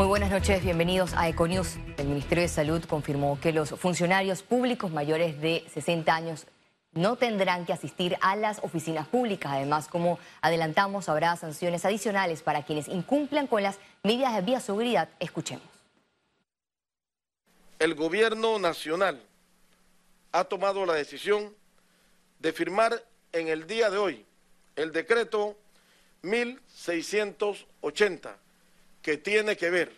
Muy buenas noches, bienvenidos a Econews. El Ministerio de Salud confirmó que los funcionarios públicos mayores de 60 años no tendrán que asistir a las oficinas públicas. Además, como adelantamos, habrá sanciones adicionales para quienes incumplan con las medidas de bioseguridad. Escuchemos. El gobierno nacional ha tomado la decisión de firmar en el día de hoy el decreto 1680 que tiene que ver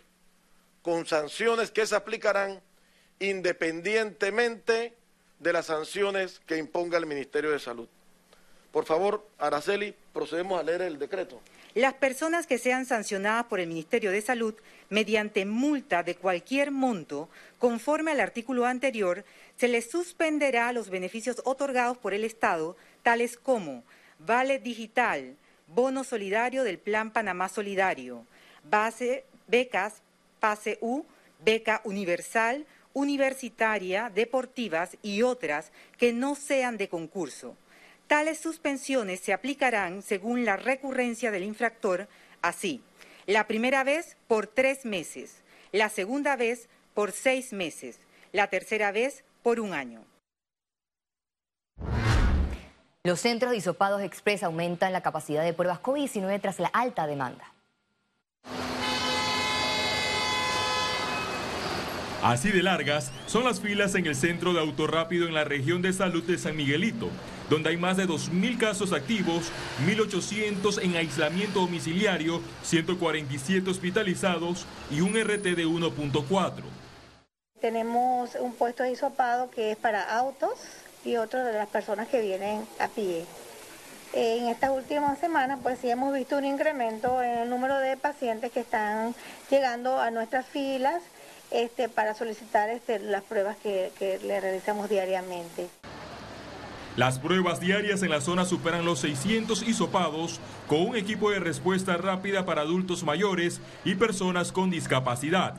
con sanciones que se aplicarán independientemente de las sanciones que imponga el Ministerio de Salud. Por favor, Araceli, procedemos a leer el decreto. Las personas que sean sancionadas por el Ministerio de Salud mediante multa de cualquier monto, conforme al artículo anterior, se les suspenderá los beneficios otorgados por el Estado, tales como vale digital, bono solidario del Plan Panamá Solidario, base, becas, pase U, beca universal, universitaria, deportivas y otras que no sean de concurso. Tales suspensiones se aplicarán según la recurrencia del infractor, así, la primera vez por tres meses, la segunda vez por seis meses, la tercera vez por un año. Los centros de hisopados express aumentan la capacidad de pruebas COVID-19 tras la alta demanda. Así de largas son las filas en el centro de autorrápido en la región de salud de San Miguelito, donde hay más de 2.000 casos activos, 1.800 en aislamiento domiciliario, 147 hospitalizados y un RT de 1.4. Tenemos un puesto de hisopado que es para autos y otro de las personas que vienen a pie. En estas últimas semanas, pues sí hemos visto un incremento en el número de pacientes que están llegando a nuestras filas este, para solicitar este, las pruebas que, le realizamos diariamente. Las pruebas diarias en la zona superan los 600 hisopados con un equipo de respuesta rápida para adultos mayores y personas con discapacidad.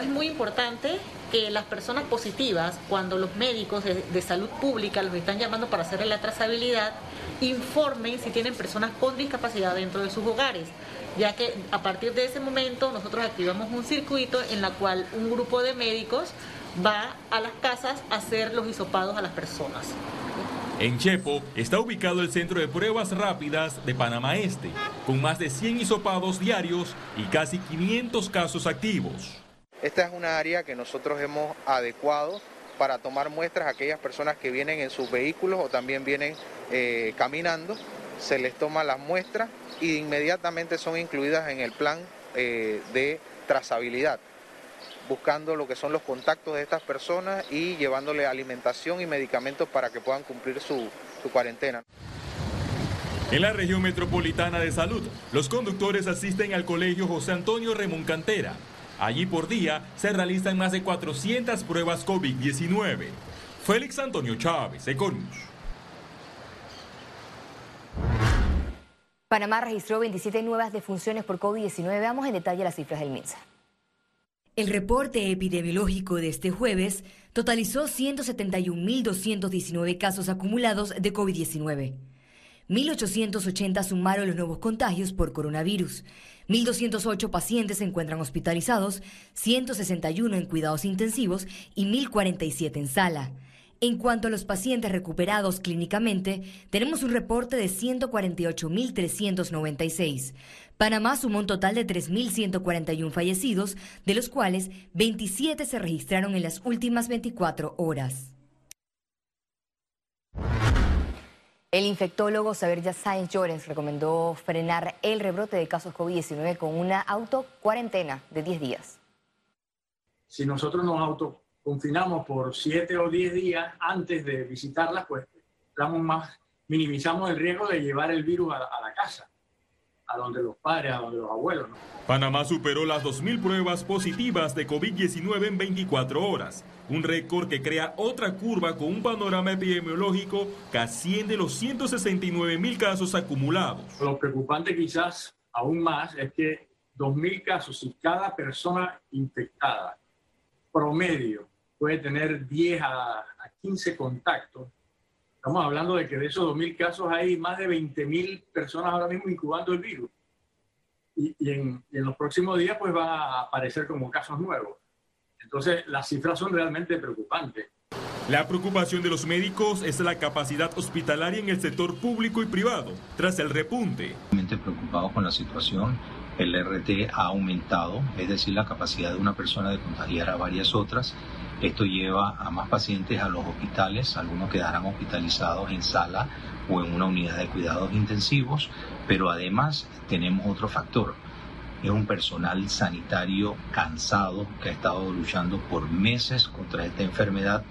Es muy importante que las personas positivas, cuando los médicos de, salud pública los están llamando para hacerle la trazabilidad, informen si tienen personas con discapacidad dentro de sus hogares ya que a partir de ese momento nosotros activamos un circuito en la cual un grupo de médicos va a las casas a hacer los hisopados a las personas. En Chepo está ubicado el Centro de Pruebas Rápidas de Panamá Este, con más de 100 hisopados diarios y casi 500 casos activos. Esta es una área que nosotros hemos adecuado para tomar muestras a aquellas personas que vienen en sus vehículos o también vienen eh, caminando se les toma las muestras y inmediatamente son incluidas en el plan eh, de trazabilidad, buscando lo que son los contactos de estas personas y llevándole alimentación y medicamentos para que puedan cumplir su, su cuarentena. En la región metropolitana de salud, los conductores asisten al colegio José Antonio Remón Cantera. Allí por día se realizan más de 400 pruebas COVID-19. Félix Antonio Chávez, Econius. Panamá registró 27 nuevas defunciones por COVID-19. Veamos en detalle las cifras del MINSA. El reporte epidemiológico de este jueves totalizó 171.219 casos acumulados de COVID-19. 1.880 sumaron los nuevos contagios por coronavirus. 1.208 pacientes se encuentran hospitalizados, 161 en cuidados intensivos y 1.047 en sala. En cuanto a los pacientes recuperados clínicamente, tenemos un reporte de 148.396. Panamá sumó un total de 3.141 fallecidos, de los cuales 27 se registraron en las últimas 24 horas. El infectólogo Saber Sáenz Llorens recomendó frenar el rebrote de casos COVID-19 con una autocuarentena de 10 días. Si nosotros nos auto confinamos por siete o diez días antes de visitarlas, pues más, minimizamos el riesgo de llevar el virus a, a la casa, a donde los padres, a donde los abuelos. ¿no? Panamá superó las 2.000 pruebas positivas de COVID-19 en 24 horas, un récord que crea otra curva con un panorama epidemiológico que asciende los 169.000 casos acumulados. Lo preocupante quizás aún más es que 2.000 casos y cada persona infectada promedio puede tener 10 a, 15 contactos. Estamos hablando de que de esos 2.000 casos hay más de 20.000 personas ahora mismo incubando el virus. y, en, y en los próximos días pues va a aparecer como casos nuevos. Entonces, las cifras son realmente preocupantes. La preocupación de los médicos es la capacidad hospitalaria en el sector público y privado tras el repunte. Preocupados con la situación, el RT ha aumentado, es decir, la capacidad de una persona de contagiar a varias otras. Esto lleva a más pacientes a los hospitales, algunos quedarán hospitalizados en sala o en una unidad de cuidados intensivos, pero además tenemos otro factor, es un personal sanitario cansado que ha estado luchando por meses contra esta enfermedad.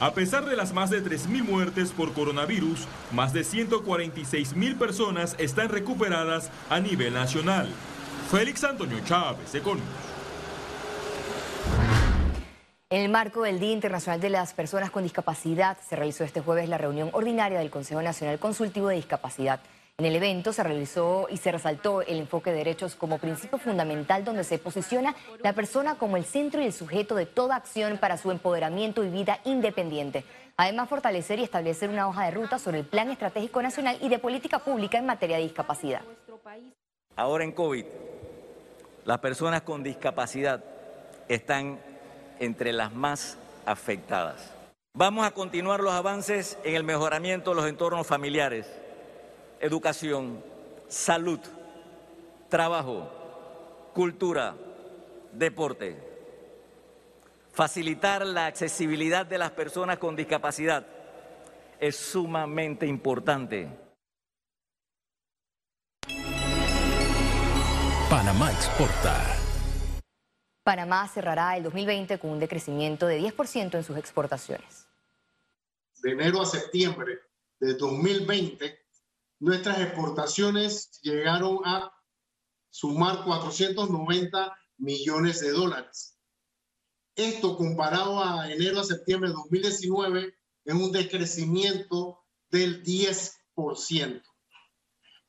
A pesar de las más de 3.000 muertes por coronavirus, más de 146.000 personas están recuperadas a nivel nacional. Félix Antonio Chávez, Econius. En el marco del Día Internacional de las Personas con Discapacidad, se realizó este jueves la reunión ordinaria del Consejo Nacional Consultivo de Discapacidad. En el evento se realizó y se resaltó el enfoque de derechos como principio fundamental donde se posiciona la persona como el centro y el sujeto de toda acción para su empoderamiento y vida independiente. Además, fortalecer y establecer una hoja de ruta sobre el Plan Estratégico Nacional y de Política Pública en materia de discapacidad. Ahora en COVID, las personas con discapacidad están entre las más afectadas. Vamos a continuar los avances en el mejoramiento de los entornos familiares educación, salud, trabajo, cultura, deporte. Facilitar la accesibilidad de las personas con discapacidad es sumamente importante. Panamá exporta. Panamá cerrará el 2020 con un decrecimiento de 10% en sus exportaciones. De enero a septiembre de 2020 nuestras exportaciones llegaron a sumar 490 millones de dólares. Esto comparado a enero a septiembre de 2019 es un decrecimiento del 10%.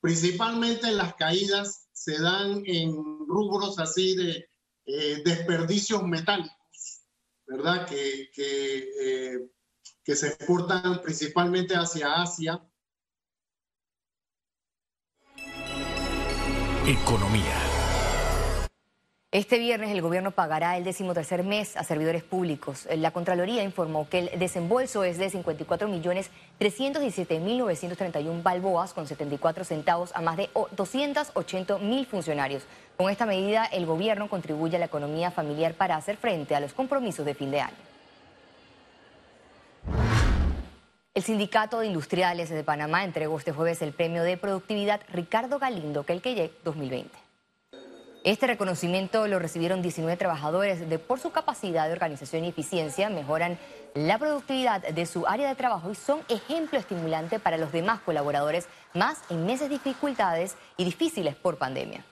Principalmente las caídas se dan en rubros así de eh, desperdicios metálicos, ¿verdad? Que, que, eh, que se exportan principalmente hacia Asia Economía. Este viernes el gobierno pagará el decimotercer mes a servidores públicos. La Contraloría informó que el desembolso es de 54.317.931 balboas con 74 centavos a más de 280.000 funcionarios. Con esta medida, el gobierno contribuye a la economía familiar para hacer frente a los compromisos de fin de año. El Sindicato de Industriales de Panamá entregó este jueves el premio de productividad Ricardo Galindo Kelkeye 2020. Este reconocimiento lo recibieron 19 trabajadores de por su capacidad de organización y eficiencia, mejoran la productividad de su área de trabajo y son ejemplo estimulante para los demás colaboradores, más en meses de dificultades y difíciles por pandemia.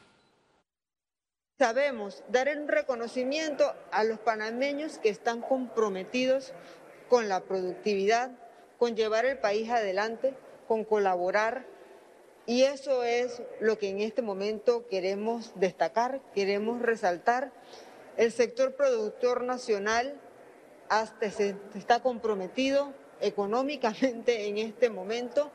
Sabemos dar un reconocimiento a los panameños que están comprometidos con la productividad, con llevar el país adelante, con colaborar. Y eso es lo que en este momento queremos destacar, queremos resaltar. El sector productor nacional hasta se está comprometido económicamente en este momento.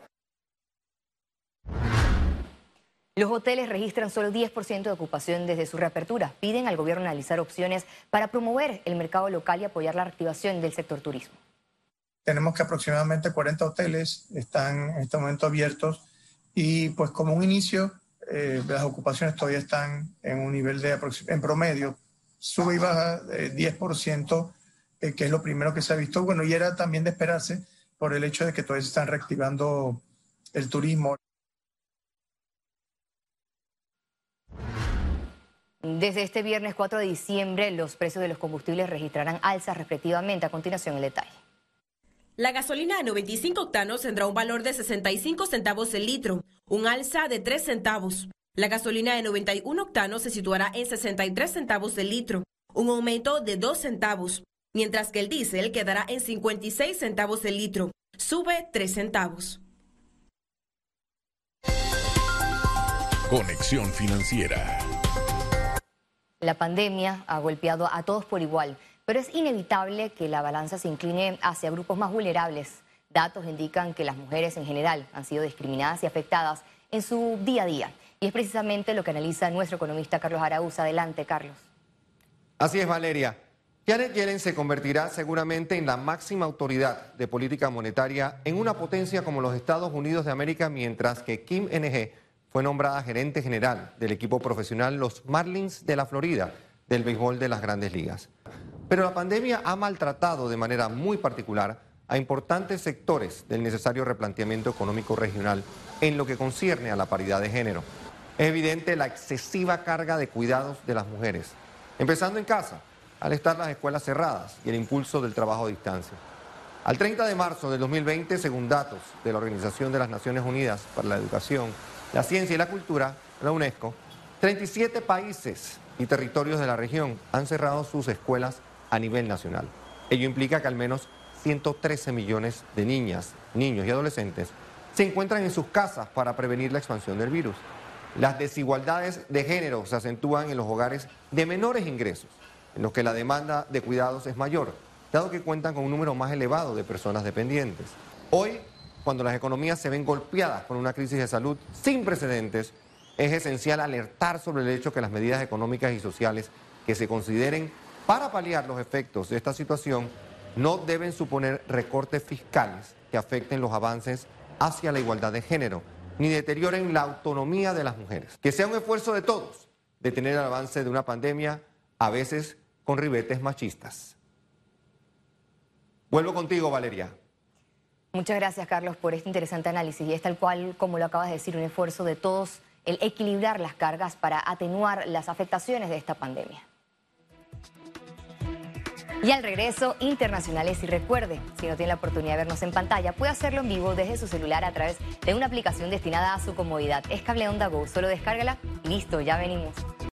Los hoteles registran solo 10% de ocupación desde su reapertura. Piden al gobierno analizar opciones para promover el mercado local y apoyar la reactivación del sector turismo. Tenemos que aproximadamente 40 hoteles están en este momento abiertos y pues como un inicio, eh, las ocupaciones todavía están en un nivel de en promedio, sube y baja de 10%, eh, que es lo primero que se ha visto. Bueno, y era también de esperarse por el hecho de que todavía se están reactivando el turismo. Desde este viernes 4 de diciembre, los precios de los combustibles registrarán alzas respectivamente. A continuación, el detalle. La gasolina de 95 octanos tendrá un valor de 65 centavos el litro, un alza de 3 centavos. La gasolina de 91 octanos se situará en 63 centavos el litro, un aumento de 2 centavos, mientras que el diésel quedará en 56 centavos el litro, sube 3 centavos. Conexión financiera. La pandemia ha golpeado a todos por igual pero es inevitable que la balanza se incline hacia grupos más vulnerables. Datos indican que las mujeres en general han sido discriminadas y afectadas en su día a día. y es precisamente lo que analiza nuestro economista Carlos Araúz. Adelante, Carlos. Así es, Valeria. Janet Yellen se convertirá seguramente en la máxima autoridad de política monetaria en una potencia como los Estados Unidos de América, mientras que Kim NG fue nombrada gerente general del equipo profesional Los Marlins de la Florida del béisbol de las grandes ligas. Pero la pandemia ha maltratado de manera muy particular a importantes sectores del necesario replanteamiento económico regional en lo que concierne a la paridad de género. Es evidente la excesiva carga de cuidados de las mujeres, empezando en casa al estar las escuelas cerradas y el impulso del trabajo a distancia. Al 30 de marzo del 2020, según datos de la Organización de las Naciones Unidas para la Educación, la Ciencia y la Cultura, la UNESCO, 37 países y territorios de la región han cerrado sus escuelas a nivel nacional. Ello implica que al menos 113 millones de niñas, niños y adolescentes se encuentran en sus casas para prevenir la expansión del virus. Las desigualdades de género se acentúan en los hogares de menores ingresos en los que la demanda de cuidados es mayor, dado que cuentan con un número más elevado de personas dependientes. Hoy, cuando las economías se ven golpeadas por una crisis de salud sin precedentes, es esencial alertar sobre el hecho que las medidas económicas y sociales que se consideren para paliar los efectos de esta situación no deben suponer recortes fiscales que afecten los avances hacia la igualdad de género, ni deterioren la autonomía de las mujeres. Que sea un esfuerzo de todos detener el avance de una pandemia, a veces con ribetes machistas. Vuelvo contigo, Valeria. Muchas gracias, Carlos, por este interesante análisis. Y es tal cual, como lo acabas de decir, un esfuerzo de todos el equilibrar las cargas para atenuar las afectaciones de esta pandemia. Y al regreso, internacionales. Y recuerde, si no tiene la oportunidad de vernos en pantalla, puede hacerlo en vivo desde su celular a través de una aplicación destinada a su comodidad. Es Cable Onda Go. Solo descárgala y listo, ya venimos.